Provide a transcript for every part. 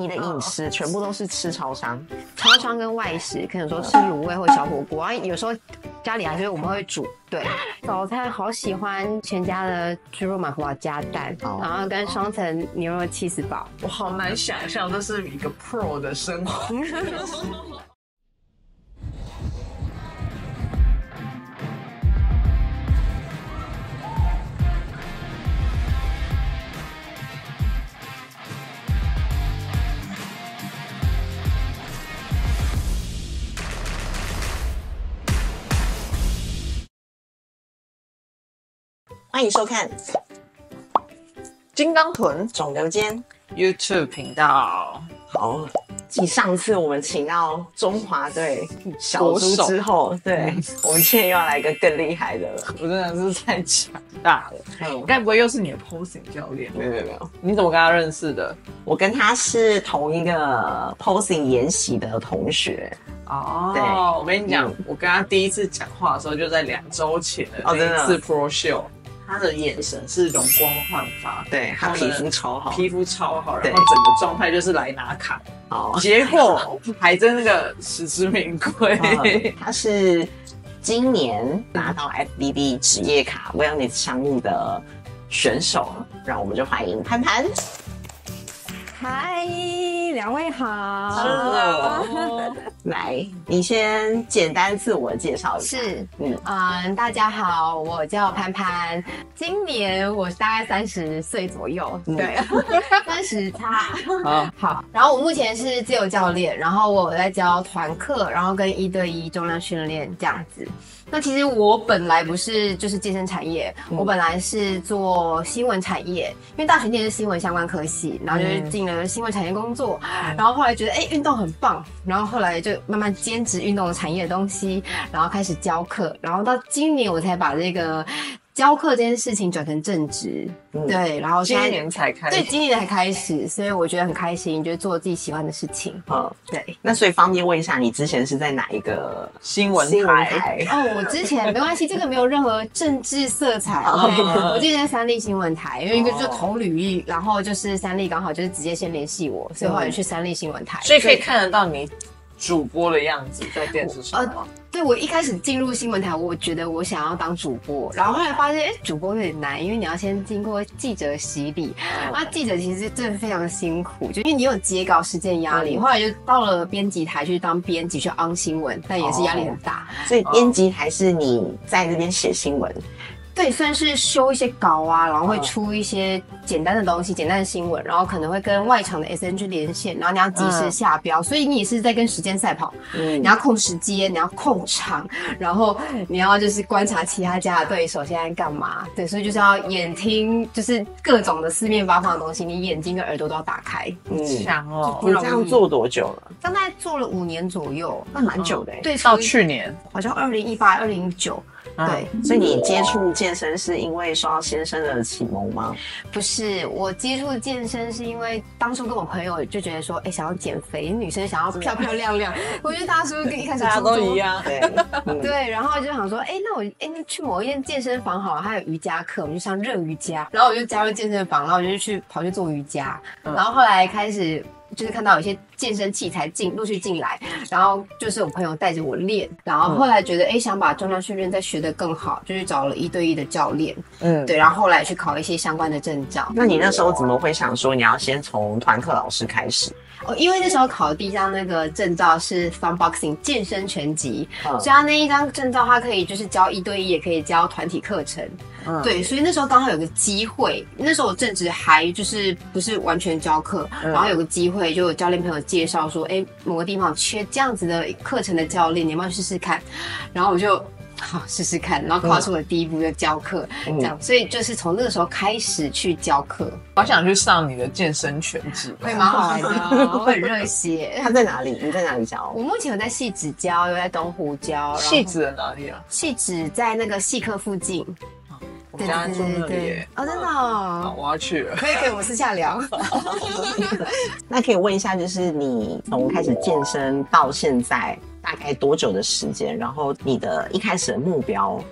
你的饮食全部都是吃超商，超商跟外食，可能说吃卤味或小火锅啊，有时候家里还是我们会煮。对，早餐好喜欢全家的猪肉麻花加蛋，然后跟双层牛肉气死堡。我好难想象这是一个 pro 的生活。欢迎收看金刚臀肿瘤间 YouTube 频道。好，继上次我们请到中华队小猪之后，对我们现在又要来一个更厉害的了。我真的是太强大了，嗯，该不会又是你的 posing 教练？没有没有没有，你怎么跟他认识的？我跟他是同一个 posing 研习的同学。哦，对我跟你讲嗯，我跟他第一次讲话的时候，就在两周前的哦真的那一次 Pro Show，他的眼神是容光焕发，对他皮肤超好，皮肤超好，对然后整个状态就是来拿卡，好，结果还真那个实至名归。嗯他是今年拿到 FBB 职业卡 Wellness 项目的选手，让我们就欢迎潘潘。嗨，两位好。哦 来，你先简单自我介绍一下。是，嗯，嗯，大家好，我叫潘潘，今年我大概三十岁左右，嗯。对，三十差。好，好，然后我目前是自由教练，然后我有在教团课，然后跟一对一重量训练这样子。那其实我本来不是就是健身产业，我本来是做新闻产业，因为大学念的是新闻相关科系，然后就是进了新闻产业工作，然后后来觉得哎运动很棒，然后后来就慢慢兼职运动产业的东西，然后开始教课，然后到今年我才把这个教课这件事情转成正职，嗯对，然后今年才开对，始，今年才开始，所以我觉得很开心，就是做自己喜欢的事情。嗯，对，那所以方便问一下，你之前是在哪一个新闻台。哦，我之前没关系，这个没有任何政治色彩。OK，我之前在三立新闻台，因为一个就是投履历，然后就是三立刚好就是直接先联系我，所以后来就去三立新闻台。所以可以看得到你主播的样子在电视上吗？对我一开始进入新闻台，我觉得我想要当主播，然后后来发现，哎，主播有点难，因为你要先经过记者洗礼，那记者其实真的非常辛苦，就因为你有截稿时间压力。嗯后来就到了编辑台去当编辑，去昂新闻，但也是压力很大。所以编辑还是你在那边写新闻？对，算是修一些稿啊，然后会出一些简单的东西、简单的新闻，然后可能会跟外场的 SNG 连线，然后你要及时下标，所以你也是在跟时间赛跑。嗯你要控时间，你要控场，然后你要就是观察其他家的对手现在干嘛。对，所以就是要眼听，就是各种的四面八方的东西，你眼睛跟耳朵都要打开。嗯，这样做多久了？大概做了五年左右，那蛮久的欸对，到去年，好像二零一八、二零一九，对。所以你接触健身是因为受到先生的启蒙吗？不是，我接触健身是因为当初跟我朋友就觉得说，哎、想要减肥，女生想要漂漂亮亮。我觉得大家是不是跟一开始大家都一？样。对，嗯 对，然后就想说，哎、那我哎、那去某一间健身房好了，它有瑜伽课，我们就上热瑜伽，然后我就加入健身房，然后我就去跑去做瑜伽，嗯然后后来开始。就是看到有些健身器材进陆续进来，然后就是我朋友带着我练，然后后来觉得哎、想把重量训练再学得更好，就去找了一对一的教练，嗯，对，然后后来去考一些相关的证照。那你那时候怎么会想说你要先从团课老师开始？哦，因为那时候考的第一张那个证照是 Fun Boxing 健身拳击，嗯所以他那一张证照，它可以就是教一对一，也可以教团体课程。嗯对，所以那时候刚好有个机会，那时候我正值还就是不是完全教课，嗯然后有个机会，就有教练朋友介绍说，哎，某个地方缺这样子的课程的教练，你要不要试试看？然后我就。好，试试看，然后跨出我的第一步就教课，嗯这样，所以就是从那个时候开始去教课，好想去上你的健身拳击。会蛮好玩的，我很热血。他在哪里？你在哪里教？我目前有在戏子教，有在东湖教。然后戏子在哪里啊？戏子在那个戏客附近。我家住那里耶。哦，真的。我要去了。可以，可以，我们私下聊。那可以问一下，就是你从开始健身到现在大概多久的时间？然后你的一开始的目标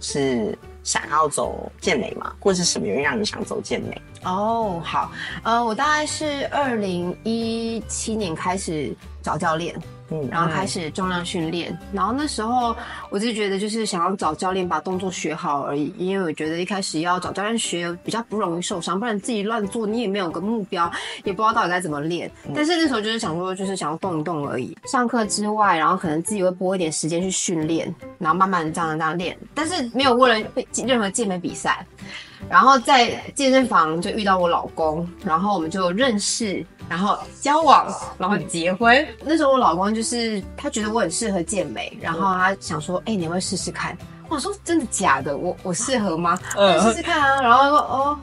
是想要走健美吗？或是什么原因让你想走健美？哦，好，呃，我大概是二零一七年开始找教练，嗯然后开始重量训练，然后那时候我就觉得就是想要找教练把动作学好而已，因为我觉得一开始要找教练学比较不容易受伤，不然自己乱做你也没有个目标，也不知道到底该怎么练。但是那时候就是想说，就是想要动一动而已。上课之外，然后可能自己会拨一点时间去训练，然后慢慢的这样这样练，但是没有为了任何健美比赛。然后在健身房就遇到我老公，然后我们就认识，然后交往，然后结婚。那时候我老公就是他觉得我很适合健美，然后他想说，哎、你要不要试试看？我说真的假的？我我适合吗？嗯嗯，试试看啊。然后他说哦。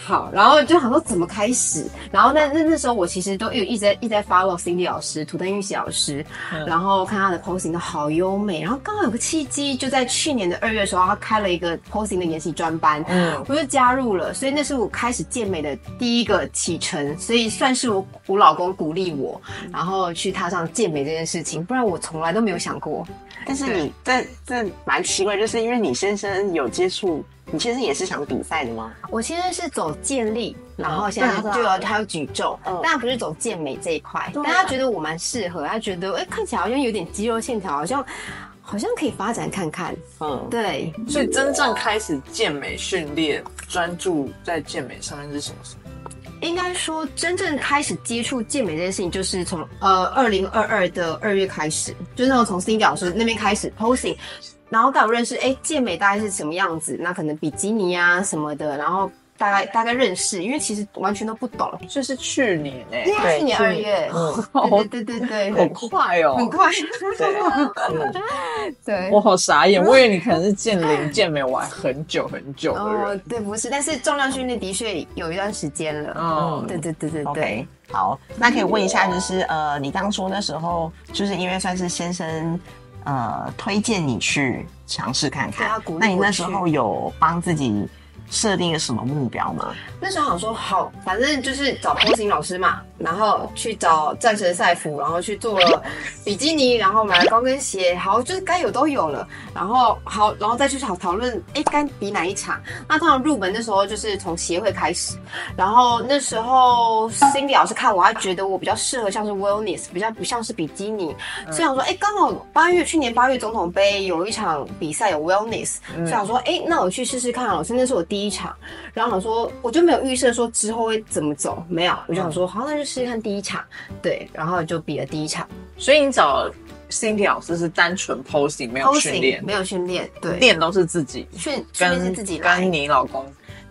好，然后就想说怎么开始，然后那那那时候我其实都有一直在一直在 follow Cindy 老师、土登玉玺老师，然后看他的 posing 都好优美，然后刚好有个契机，就在去年的二月的时候，他开了一个 posing 的研习专班，嗯我就加入了，所以那是我开始健美的第一个启程，所以算是我我老公鼓励我，然后去踏上健美这件事情，不然我从来都没有想过。但是你这这蛮奇怪，就是因为你先生有接触，你其实也是想比赛的吗？我其实是走健力，然后现在就有他有举重，嗯但他不是走健美这一块，但他觉得我蛮适合，他觉得哎、看起来好像有点肌肉线条，好像好像可以发展看看。嗯，对，所以真正开始健美训练，专注在健美上面是什么时候？应该说真正开始接触健美这件事情，就是从呃二零二二的二月开始，就是那种从 Cindy 老师那边开始 posing。然后刚好认识，哎，健美大概是什么样子？那可能比基尼啊什么的，然后大概大概认识，因为其实完全都不懂。这是去年哎、去年二月，嗯对对对对很，快哦、很快，对，嗯，对。我好傻眼，我以为你可能是健龄健美玩很久很久的哦人。，对，不是，但是重量训练的确有一段时间了。嗯，对对对对对好，那可以问一下，就是呃，你当初那时候就是因为算是先生呃推荐你去尝试看看。那你那时候有帮自己设定了什么目标吗？那时候想说好，反正就是找 posing 老师嘛，然后去找战神赛服，然后去做了比基尼，然后买了高跟鞋，好，就是该有都有了。然后好，然后再去讨讨论，哎，该比哪一场？那通常入门的时候就是从协会开始，然后那时候 Cindy 老师看我，他觉得我比较适合像是 wellness，比较不像是比基尼，所以想说，哎，刚好八月去年八月总统杯有一场比赛有 wellness，、所以想说，哎，那我去试试看老师，那是我第一场。然后想说，我就没有预设说之后会怎么走，没有，我就想说，好，那就试试看第一场，对，然后就比了第一场所以你找 Cindy 老师是单纯 posing 没有训练，没有训练，对，练都是自己训训练是自己来跟，你老公，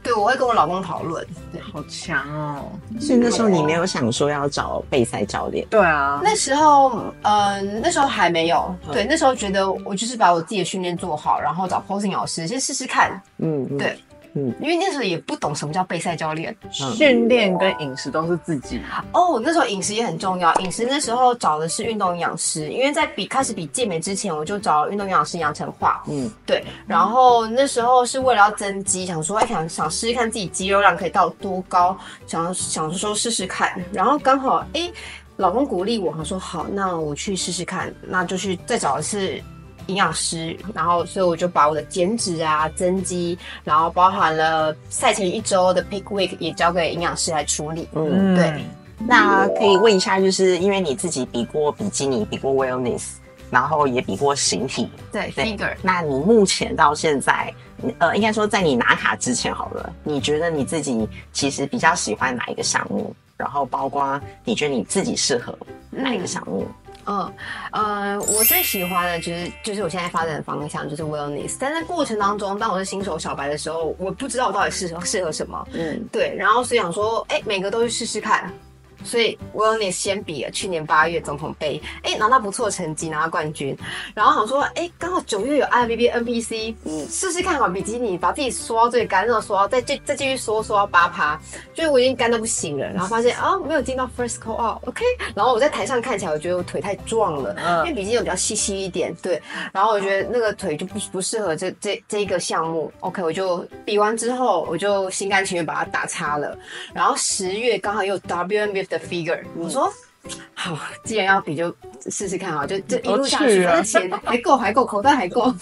对我会跟我老公讨论，对。好强哦。所以那时候你没有想说要找备赛教练，对啊，那时候，呃，那时候还没有，对，那时候觉得我就是把我自己的训练做好，然后找 posing 老师先试试看，嗯，嗯对，嗯因为那时候也不懂什么叫备赛教练。训练跟饮食都是自己。哦，那时候饮食也很重要，饮食那时候找的是运动营养师，因为在比开始比健美之前，我就找运动营养师杨成化，嗯，对，然后那时候是为了要增肌，想说哎想想试试看自己肌肉量可以到多高，想想说试试看，然后刚好哎老公鼓励我，他说好，那我去试试看，那就去再找一次。营养师，然后所以我就把我的减脂啊、增肌，然后包含了赛前一周的 pick week 也交给营养师来处理。嗯，对，那可以问一下，就是因为你自己比过比基尼，比过 wellness，然后也比过形体，对对 figure。那你目前到现在，呃，应该说在你拿卡之前好了，你觉得你自己其实比较喜欢哪一个项目？然后包括你觉得你自己适合哪一个项目？嗯，呃，我最喜欢的就是就是我现在发展的方向就是 wellness，但在过程当中，当我是新手小白的时候，我不知道我到底适合适合什么，嗯，对，然后所以想说，哎，每个都去试试看。所以 wellness 先比了，去年八月总统杯，哎，拿到不错的成绩，拿到冠军。然后想说，哎，刚好九月有 IFBB NPC，嗯，试试看好比基尼，把自己缩到最干，然后缩到再再再继续缩缩到八趴，就是我已经干到不行了。然后发现啊，没有进到 first call out，OK、然后我在台上看起来，我觉得我腿太壮了，嗯因为比基尼比较细细一点，对。然后我觉得那个腿就不不适合这这这一个项目，OK，我就比完之后，我就心甘情愿把它打叉了。然后十月刚好又有 WNBF 的 figure，我说。好，既然要比就试试看啊，就就一路下去，都去了反正钱还够，还够，口袋还够。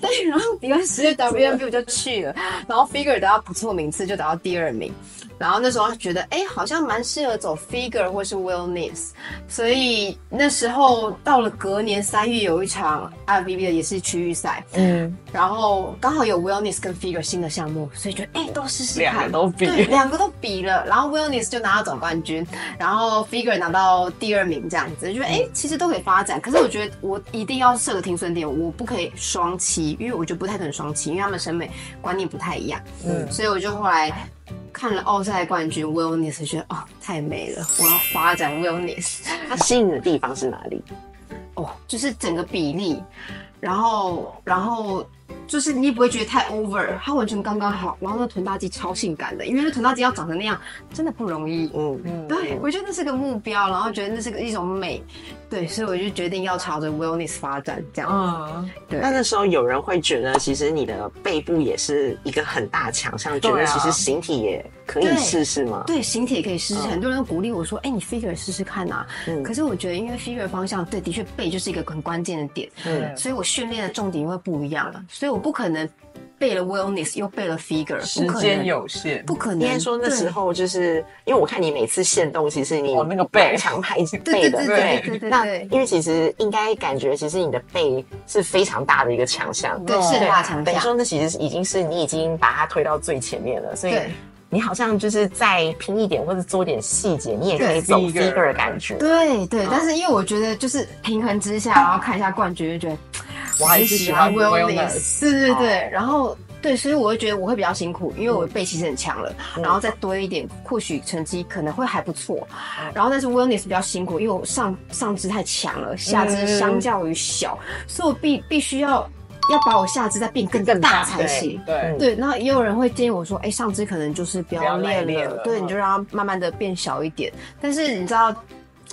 对，然后比完十月 WNB 我就去了，然后 figure 得到不错名次，就得到第二名。然后那时候觉得，哎，好像蛮适合走 figure 或是 wellness，所以那时候到了隔年三月有一场 IFBB 的也是区域赛，嗯，然后刚好有 wellness 跟 figure 新的项目，所以觉得哎都试试两看，个都比。对，两个都比了，然后 wellness 就拿到总冠军，然后 figure 拿到第二名这样子，就觉得哎其实都可以发展，可是我觉得我一定要设个停损点，我不可以双期，因为我觉得不太可能双期，因为他们审美观念不太一样，嗯，所以我就后来。看了奥赛冠军 Willness，觉得哦太美了，我要发展 Willness。它吸引的地方是哪里？哦，就是整个比例，然后然后就是你也不会觉得太 over，它完全刚刚好。然后那臀大肌超性感的，因为那臀大肌要长成那样真的不容易。嗯，嗯，对，我觉得那是个目标，然后觉得那是个一种美，对，所以我就决定要朝着 wellness 发展这样。嗯，对。那那时候有人会觉得，其实你的背部也是一个很大强项，觉得其实形体也可以试试吗？对，形体也可以试试，嗯。很多人都鼓励我说：“哎、你 figure 试试看啊、嗯。可是我觉得，因为 figure 方向，对，的确背就是一个很关键的点，嗯。所以我训练的重点会不一样了，所以我不可能背了 wellness 又背了 figure，时间有限，不可能。应该说那时候就是因为我看你每次限动，其实你我那个背。蛮常拍对背的，对对对对。对那因为其实应该感觉，其实你的背是非常大的一个强项，对是很大强等于说，那其实已经是你已经把它推到最前面了，所以对你好像就是再拼一点或者做点细节，你也可以对走 figure 的感觉。对对。但是因为我觉得就是平衡之下，然后看一下冠军，就觉得我还是喜欢 wellness。对对对，哦然后对，所以我会觉得我会比较辛苦，因为我背其实很强了，然后再多一点，或许成绩可能会还不错。然后但是 wellness 比较辛苦，因为我上上肢太强了，下肢相较于小，所以我必必须要要把我下肢再变更大才行。对，对，那也有人会建议我说，哎、上肢可能就是不不要要练练了了，对，嗯你就让它慢慢的变小一点。但是你知道，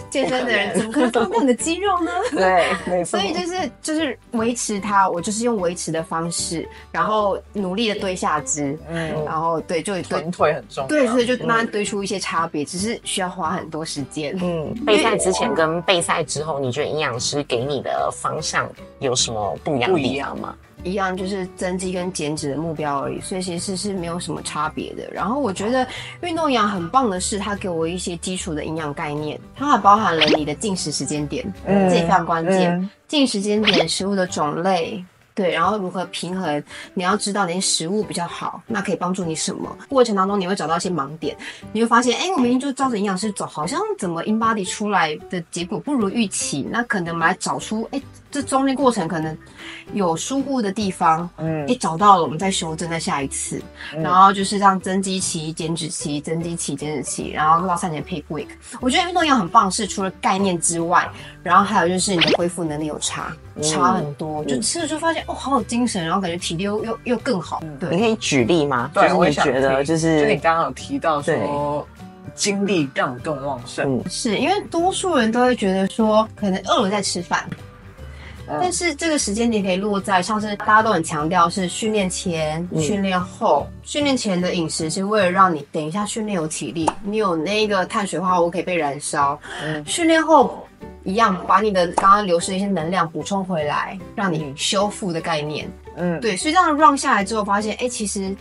健身的人怎么可能放掉你的肌肉呢？对，没错所以就是就是维持它，我就是用维持的方式，然后努力的堆下肢，嗯，然后对，就堆臀腿很重要。对，所以就慢慢堆出一些差别，只是需要花很多时间。嗯，备赛之前跟备赛之后，你觉得营养师给你的方向有什么不一样的地方吗？一样就是增肌跟减脂的目标而已，所以其实是没有什么差别的。然后我觉得运动营养很棒的是，它给我一些基础的营养概念，它还包含了你的进食时间点，嗯这也非常关键。嗯进食时间点、食物的种类。对，然后如何平衡？你要知道哪些食物比较好，那可以帮助你什么？过程当中你会找到一些盲点，你会发现，哎，我明明就照着营养师走，好像怎么 in body 出来的结果不如预期。那可能我们来找出，哎，这中间过程可能有疏忽的地方，嗯一找到了，我们再修正，在下一次。然后就是让增肌期、减脂期、增肌期、减脂期，然后到三年 peak week。我觉得运动营养很棒，是除了概念之外，然后还有就是你的恢复能力有差，差很多。就吃了就发现哦，好有精神，然后感觉体力又又又更好。对你，可以举例吗？对，就是你我也觉得就是就你是刚刚有提到说精力让你更旺盛，嗯是因为多数人都会觉得说，可能饿了再吃饭。但是这个时间点可以落在，像是大家都很强调是训练前、嗯训练后。训练前的饮食是为了让你等一下训练有体力，你有那个碳水化合物可以被燃烧。嗯训练后一样把你的刚刚流失的一些能量补充回来，让你修复的概念。嗯，对，所以这样 run 下来之后，发现哎、诶其实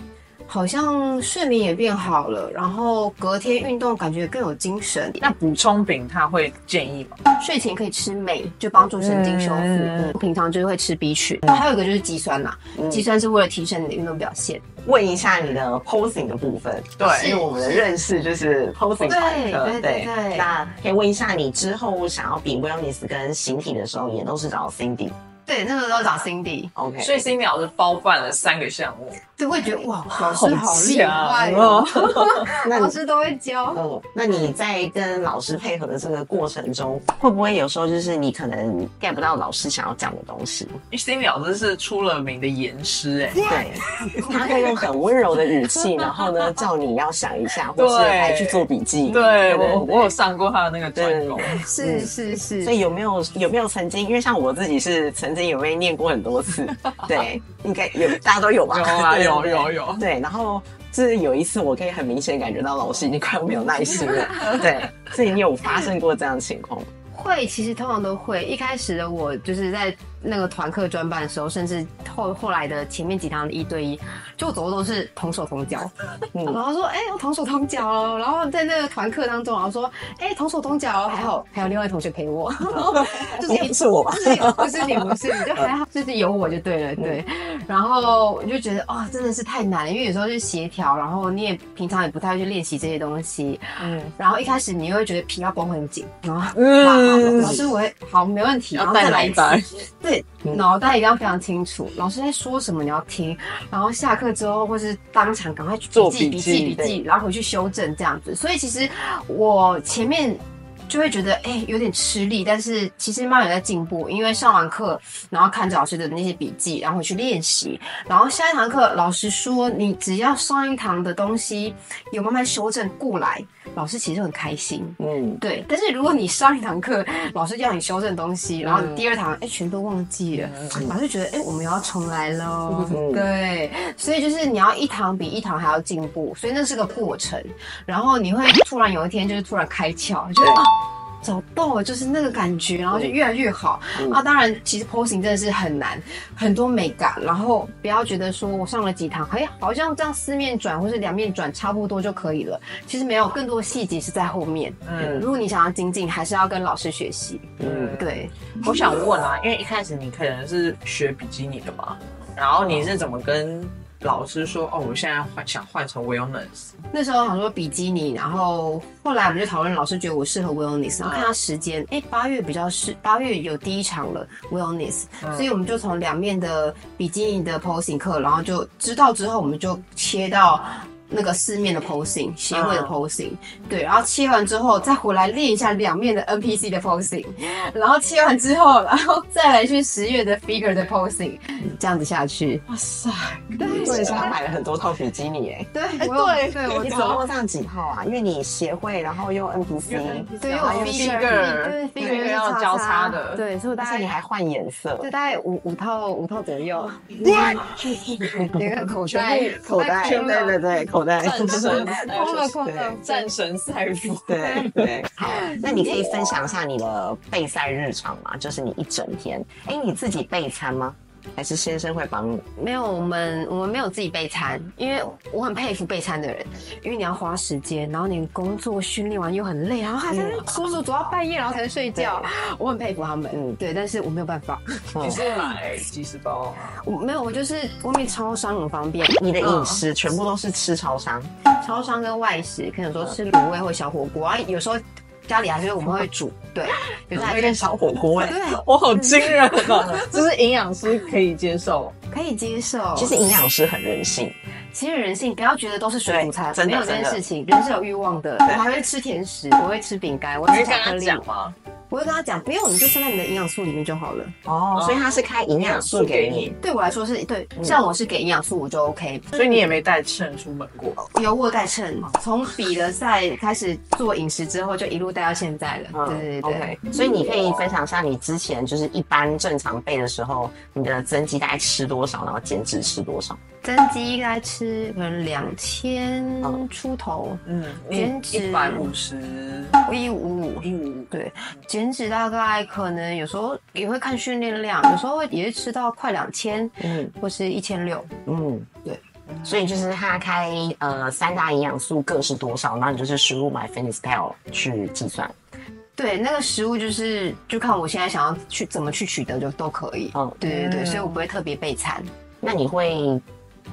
好像睡眠也变好了，然后隔天运动感觉更有精神。那补充饼他会建议吗？睡前可以吃镁，就帮助神经修复。嗯嗯平常就是会吃 B 群，还有一个就是肌酸啦，肌酸是为了提升你的运动表现。问一下你的 posing 的部分，对因为我们的认识就是 posing 对对对那可以问一下你之后想要比 wellness 跟形体的时候，也都是找 Cindy。对，那个时候找 Cindy，OK，所以 Cindy 老师包办了三个项目，对，会觉得哇，老师好厉害强哦。老师都会教。嗯，那你在跟老师配合的这个过程中，会不会有时候就是你可能 get 不到老师想要讲的东西？因为新鸟这是出了名的严师哎，对，他会用很温柔的语气，然后呢叫你要想一下，或是对。来去做笔记。对我我有上过他的那个专攻，是是是，所以有没有有没有曾经？因为像我自己是曾经有被念过很多次，对，应该有大家都有吧？有啊 有有有对，然后就是有一次，我可以很明显感觉到老师已经快要没有耐心了。对，所以你有发生过这样的情况吗？会，其实通常都会。一开始的我就是在那个团课专班的时候，甚至后后来的前面几堂的一对一，就我走的都是同手同脚。嗯。然后说，哎、我同手同脚哦。然后在那个团课当中，然后说，哎、同手同脚哦，还好还有另外同学陪我，就是也不是我吧？不是你不是你就还好，就是有我就对了，对。然后我就觉得哦，真的是太难了，因为有时候是协调，然后你也平常也不太会去练习这些东西，嗯，然后一开始你会觉得皮要绷很紧，然后嗯。老师我会好没问题，然后再来一次，对，脑袋一定要非常清楚，老师在说什么你要听，然后下课之后或是当场赶快去做笔记笔记笔记笔记，然后回去修正这样子。所以其实我前面。就会觉得哎、有点吃力，但是其实慢慢有在进步，因为上完课，然后看着老师的那些笔记，然后回去练习，然后下一堂课老师说你只要上一堂的东西有慢慢修正过来，老师其实很开心。嗯，对，但是如果你上一堂课，老师叫你修正东西，然后你第二堂哎、全都忘记了，老师觉得哎、我们又要重来喽。嗯对，所以就是你要一堂比一堂还要进步，所以那是个过程。然后你会突然有一天就是突然开窍，觉得啊。找到了，就是那个感觉，然后就越来越好。啊，当然，其实 posing 真的是很难，很多美感。然后不要觉得说我上了几堂，哎，好像这样四面转或是两面转差不多就可以了。其实没有，更多的细节是在后面。嗯如果你想要精进，还是要跟老师学习。嗯，对，我想问啊，因为一开始你可能是学比基尼的嘛，然后你是怎么跟老师说哦，我现在换想换成 wellness？那时候想说比基尼，然后后来我们就讨论，老师觉得我适合 wellness，然后看他时间，哎、八月比较适，八月有第一场了 wellness，、所以我们就从两面的比基尼的 posing 课，然后就知道之后，我们就切到。那个四面的 posing 协会的嗯 posing，、对，然后切完之后再回来练一下两面的 NPC 的 posing，然后切完之后，然后再来去十月的 figure 的 posing，这样子下去。哇塞，所以是他买了很多套比基尼诶。对，哎我有对对我你总共上几套啊？因为你协会，然后又 NPC，对，然后有有 figure，figure，对对 figure 是要交叉的。对，所以我大概你还换颜色。就，大概五五套五套左右，连 个口全袋口袋，对对对，口袋，战神空了空了，战神赛服，对对，好，那你可以分享一下你的备赛日常吗？就是你一整天，哎，你自己备餐吗？还是先生会帮你？没有，我们我们没有自己备餐，因为我很佩服备餐的人，因为你要花时间，然后你工作训练完又很累，然后还在那走走走到半夜，然后才能睡觉。我很佩服他们，嗯嗯，对，但是我没有办法，你是买即食包吗？我没有，我就是外面超商很方便，你的饮食全部都是吃超商，超商跟外食，可能说吃卤味或小火锅啊，有时候家里还是我们会煮，对，有时候还是有点小火锅哎。对，我好惊人啊！就是营养师可以接受，可以接受。其实营养师很人性，其实人性不要觉得都是水煮餐，对真的没有这件事情，人是有欲望的。我还会吃甜食，我会吃饼干，我吃巧克力。我会跟他讲，不用，你就算在你的营养素里面就好了。哦，所以他是开营养素给你，对我来说是对，像我是给营养素我就 OK。所以你也没带秤出门过。有我带秤，从比了赛开始做饮食之后，就一路带到现在了。对对对所以你可以分享一下你之前就是一般正常备的时候，你的增肌大概吃多少，然后减脂吃多少？增肌应该吃可能两千嗯出头，嗯，减脂一百五十我一五五。一五，对，减脂大概可能有时候也会看训练量，有时候会也是吃到快两千，嗯或是一千六。嗯，对。所以就是他开呃三大营养素各是多少，然后你就是输入 MyFitnessPal 去计算。对，那个食物就是就看我现在想要去怎么去取得就都可以。嗯，对对对，嗯所以我不会特别备餐。那你会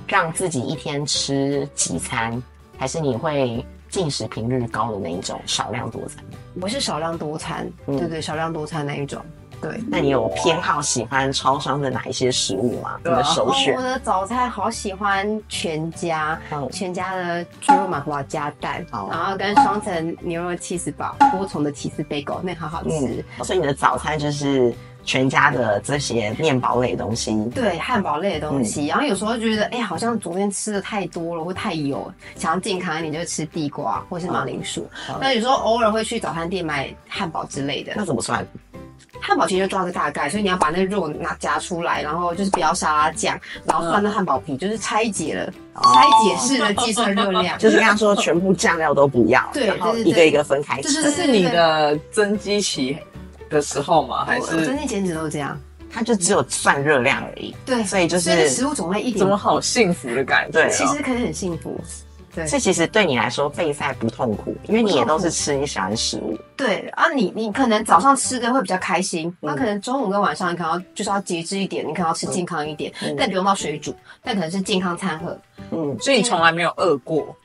让自己一天吃几餐，还是你会进食频率高的那一种少量多餐？我是少量多餐，嗯对对，少量多餐那一种。对，那你有偏好喜欢超商的哪一些食物吗？你的首选哦我？的早餐好喜欢全家，嗯全家的猪肉麻花加蛋，哦然后跟双层牛肉起司堡，多重的起司贝狗，那好好吃。嗯，所以你的早餐就是全家的这些面包类的东西。对汉堡类的东西，嗯然后有时候觉得，哎、好像昨天吃的太多了，或太油，想要健康一点，就吃地瓜或是马铃薯。嗯那有时候偶尔会去早餐店买汉堡之类的，那怎么算？汉堡其实就抓个大概，所以你要把那个肉拿夹出来，然后就是不要沙拉酱，然后放那汉堡皮，就是拆解了，拆解式的计算热量。就是跟他说全部酱料都不要，对然后一个一个分开吃。就是这是你的增肌期的时候吗？还是进减脂都是这样。它就只有算热量而已。对，所以就是食物种类一点怎么好幸福的感觉、其实可以很幸福。对所以其实对你来说备赛不痛苦，因为你也都是吃你喜欢的食物。对啊，你你可能早上吃的会比较开心，那、嗯可能中午跟晚上你可能要就是要节制一点，你可能要吃健康一点，嗯但不用到水煮，但可能是健康餐盒。嗯，所以你从来没有饿过。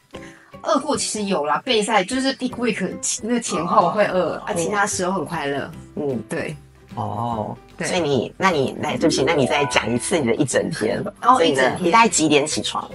饿过其实有啦，备赛就是 peak week 那个前后会饿、啊，嗯其他时候很快乐。嗯，对，哦，对所以你，那你来，对不起，那你再讲一次你的一整天。哦一整天你大概几点起床？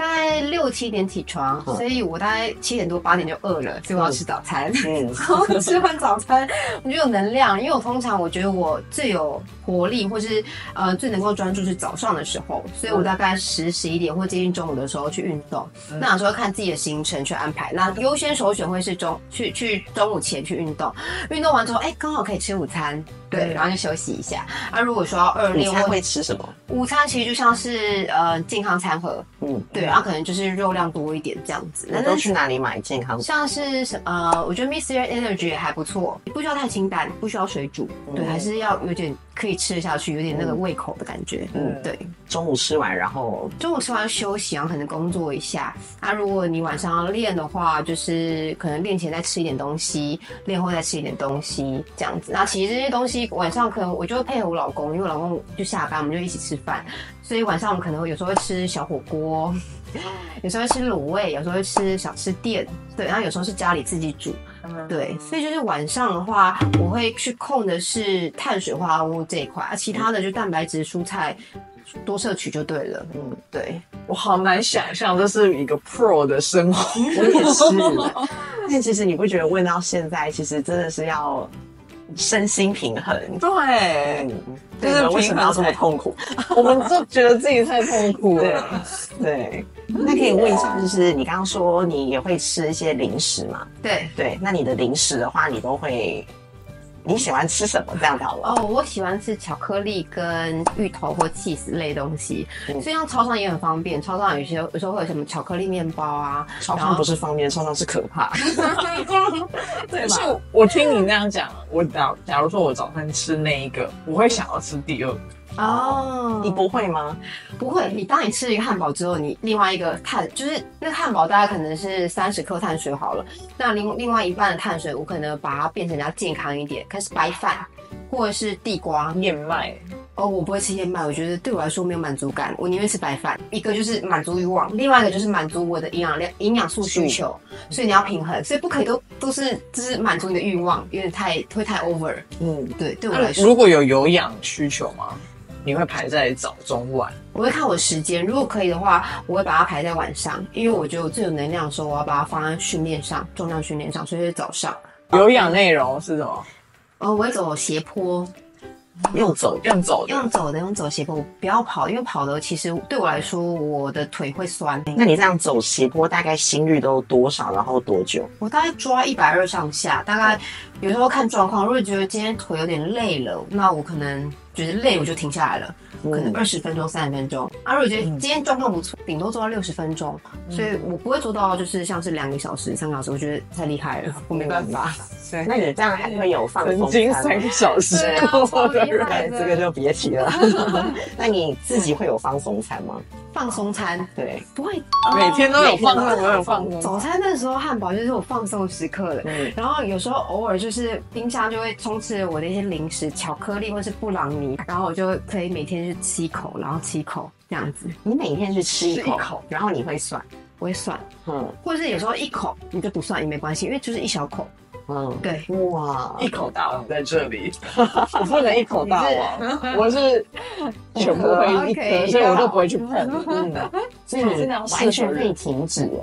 大概六七点起床，嗯。所以我大概七点多八点就饿了，所以我要吃早餐。嗯。然后吃完早餐，我就有能量，因为我通常我觉得我最有活力，或是呃最能够专注是早上的时候，所以我大概十十一点或接近中午的时候去运动。那有时候看自己的行程去安排，那优先首选会是中去去中午前去运动，运动完之后，哎，刚好可以吃午餐，对，嗯然后就休息一下。啊，如果说要二午餐会吃什么？午餐，其实就像是呃健康餐盒，嗯，对，然后可能就是肉量多一点这样子。那都去哪里买健康？像是什呃，我觉得 Mr. Energy 也还不错，不需要太清淡，不需要水煮，对，还是要有点可以吃得下去，有点那个胃口的感觉。嗯嗯，对。中午吃完，然后中午吃完休息，然后可能工作一下。啊，如果你晚上要练的话，就是可能练前再吃一点东西，练后再吃一点东西，这样子。那其实这些东西晚上可能我就会配合我老公，因为我老公就下班，我们就一起吃饭，所以晚上我们可能会有时候会吃小火锅，有时候会吃卤味，有时候会吃小吃店，对，然后有时候是家里自己煮。对，所以就是晚上的话，我会去控的是碳水化合物这一块，啊，其他的就蛋白质、蔬菜多摄取就对了。嗯，对，我好难想象这是一个 pro 的生活。我也是。但其实你不觉得问到现在，其实真的是要身心平衡。对，嗯，就是为什么要这么痛苦？我们就觉得自己太痛苦了。对，那可以问一下，就是你刚刚说你也会吃一些零食嘛？对。对，那你的零食的话，你都会你喜欢吃什么？这样子好了。哦，我喜欢吃巧克力跟芋头或 cheese 类东西，嗯所以像超商也很方便。超商有些有时候会有什么巧克力面包啊，超商不是方便，超商是可怕。对，是我听你那样讲，我假假如说我早餐吃那一个，我会想要吃第二个。哦，你不会吗？不会，你当你吃了一个汉堡之后，你另外一个碳就是那个汉堡大概可能是三十克碳水好了，那另另外一半的碳水，我可能把它变成比较健康一点，开始白饭或者是地瓜。燕麦，哦，我不会吃燕麦，我觉得对我来说没有满足感，我宁愿吃白饭。一个就是满足欲望，另外一个就是满足我的营养量、营养素需求，所以你要平衡，所以不可以都都是就是满足你的欲望，有点太会太 over。嗯，对，对我来说，如果有有氧需求吗？你会排在早中晚？我会看我时间，如果可以的话，我会把它排在晚上，因为我觉得我最有能量的时候，我要把它放在训练上，重量训练上，所以是早上。有氧内容是什么？哦，我会走斜坡，用走的。用走的。用走的，用走斜坡，我不要跑，因为跑的其实对我来说，我的腿会酸。那你这样走斜坡，大概心率都多少？然后多久？我大概抓一百二上下，大概有时候看状况。如果觉得今天腿有点累了，那我可能觉得累我就停下来了，可能二十分钟、三十分钟。啊，如果觉得今天状况不错，顶多做到六十分钟，所以我不会做到就是像是两个小时、三个小时，我觉得太厉害了，我没办法。对那你这样还会有放曾松餐三个小时这个就别提了。那你自己会有放松餐吗？放松餐对，不会，每天都有放松，都有放松。早餐那时候汉堡就是我放松时刻的。嗯，然后有时候偶尔就是冰箱就会充斥我的一些零食、巧克力或是布朗尼，然后我就可以每天去吃一口，然后吃一口这样子，你每天去吃一口，吃一口然后你会算，我会算，嗯或者是有时候一口你就不算也没关系，因为就是一小口。嗯，对，哇，一口大王在这里，我不能一口大王，我是全部会一颗，所以我都不会去碰。嗯，所以你完全可以停止耶。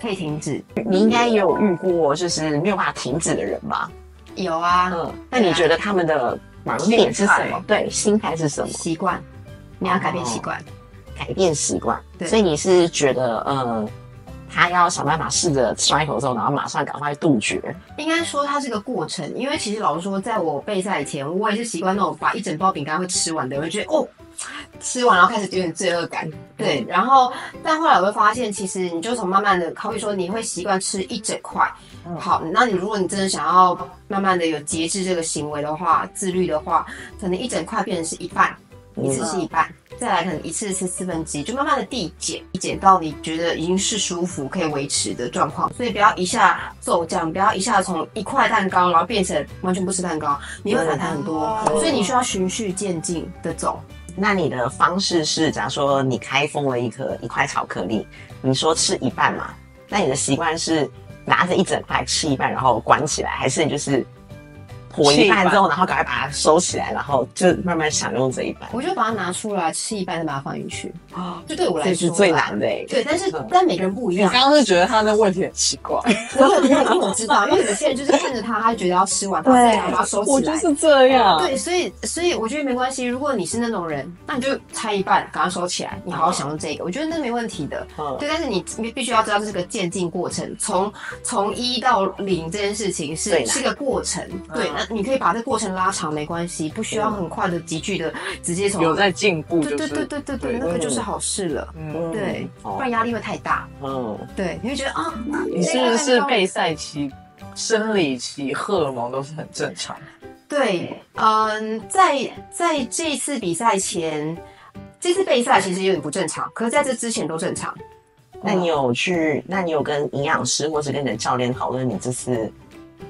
可以停止。你应该也有遇过就是没有办法停止的人吧？有啊，嗯，那你觉得他们的盲点是什么？对，心态是什么？习惯，你要改变习惯。改变习惯。对所以你是觉得，呃，他要想办法试着吃完一口之后，然后马上赶快杜绝。应该说它是个过程，因为其实老实说，在我备赛以前，我也是习惯那种把一整包饼干会吃完的，我就觉得哦，吃完然后开始有点罪恶感。对，然后但后来我会发现，其实你就从慢慢的，好比说你会习惯吃一整块，好，那你如果你真的想要慢慢的有节制这个行为的话，自律的话，可能一整块变成是一半，一次是一半，再来可能一次吃四分之一，就慢慢的递减，递减到你觉得已经是舒服可以维持的状况。所以不要一下骤降，不要一下从一块蛋糕然后变成完全不吃蛋糕，你会反弹很多。所以你需要循序渐进的走。那你的方式是，假如说你开封了一颗一块巧克力，你说吃一半嘛？那你的习惯是拿着一整块吃一半，然后关起来，还是你就是破一半之后，然后赶快把它收起来，然后就慢慢享用这一半？我就把它拿出来吃一半，再把它放进去。啊，就对我来说这是最难的哎。对，但是但每个人不一样。你刚刚是觉得他的问题很奇怪？我有，因为我知道，因为有些人就是看着他，他就觉得要吃完，他再把它收起来。我就是这样。对，所以所以我觉得没关系。如果你是那种人，那你就拆一半，赶快收起来，你好好享用这个，我觉得那没问题的。嗯，对，但是你你必须要知道这是个渐进过程，从从一到零这件事情是是个过程。对，那你可以把这过程。拉长没关系，不需要很快的急剧的直接从有在进步，对对对对对对，那个就是好事了。嗯，对，不然压力会太大。嗯，对，你会觉得啊，你是不是备赛期、生理期、荷尔蒙都是很正常？对，嗯，在在这次比赛前，这次备赛其实有点不正常，可是在这之前都正常。那你有去？那你有跟营养师或是跟你的教练讨论你这次？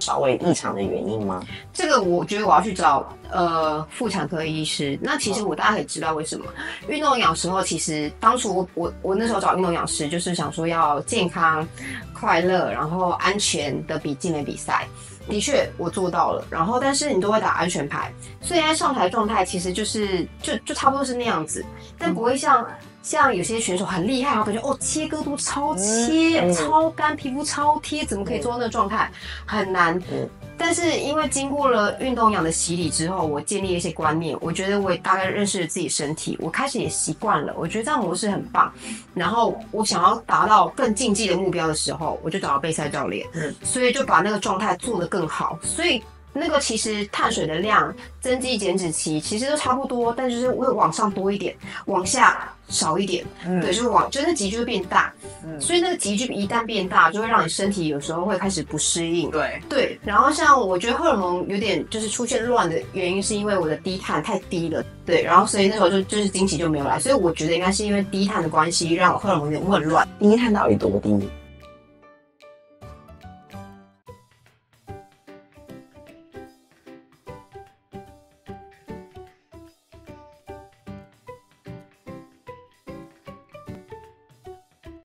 稍微异常的原因吗？这个我觉得我要去找呃妇产科医师。那其实我大家也知道为什么运动养时候，其实当初我我我那时候找运动养师，就是想说要健康、快乐，然后安全的比健美比赛。的确我做到了，然后但是你都会打安全牌，所以在上台状态其实就是就就差不多是那样子，但不会像。像有些选手很厉害，然后感觉哦切割度超切、超干，皮肤超贴，怎么可以做到那个状态？很难。但是因为经过了运动养的洗礼之后，我建立一些观念，我觉得我也大概认识了自己身体，我开始也习惯了。我觉得这样模式很棒。然后我想要达到更竞技的目标的时候，我就找到备赛教练，嗯，所以就把那个状态做得更好。所以。那个其实碳水的量，增肌减脂期其实都差不多，但就是会往上多一点，往下少一点。嗯，对，就是往，就那急剧会变大。嗯，所以那个集距一旦变大，就会让你身体有时候会开始不适应。对对，然后像我觉得荷尔蒙有点就是出现乱的原因，是因为我的低碳太低了。对，然后所以那时候就就是经期就没有来，所以我觉得应该是因为低碳的关系，让荷尔蒙有点混乱。低碳到底多低？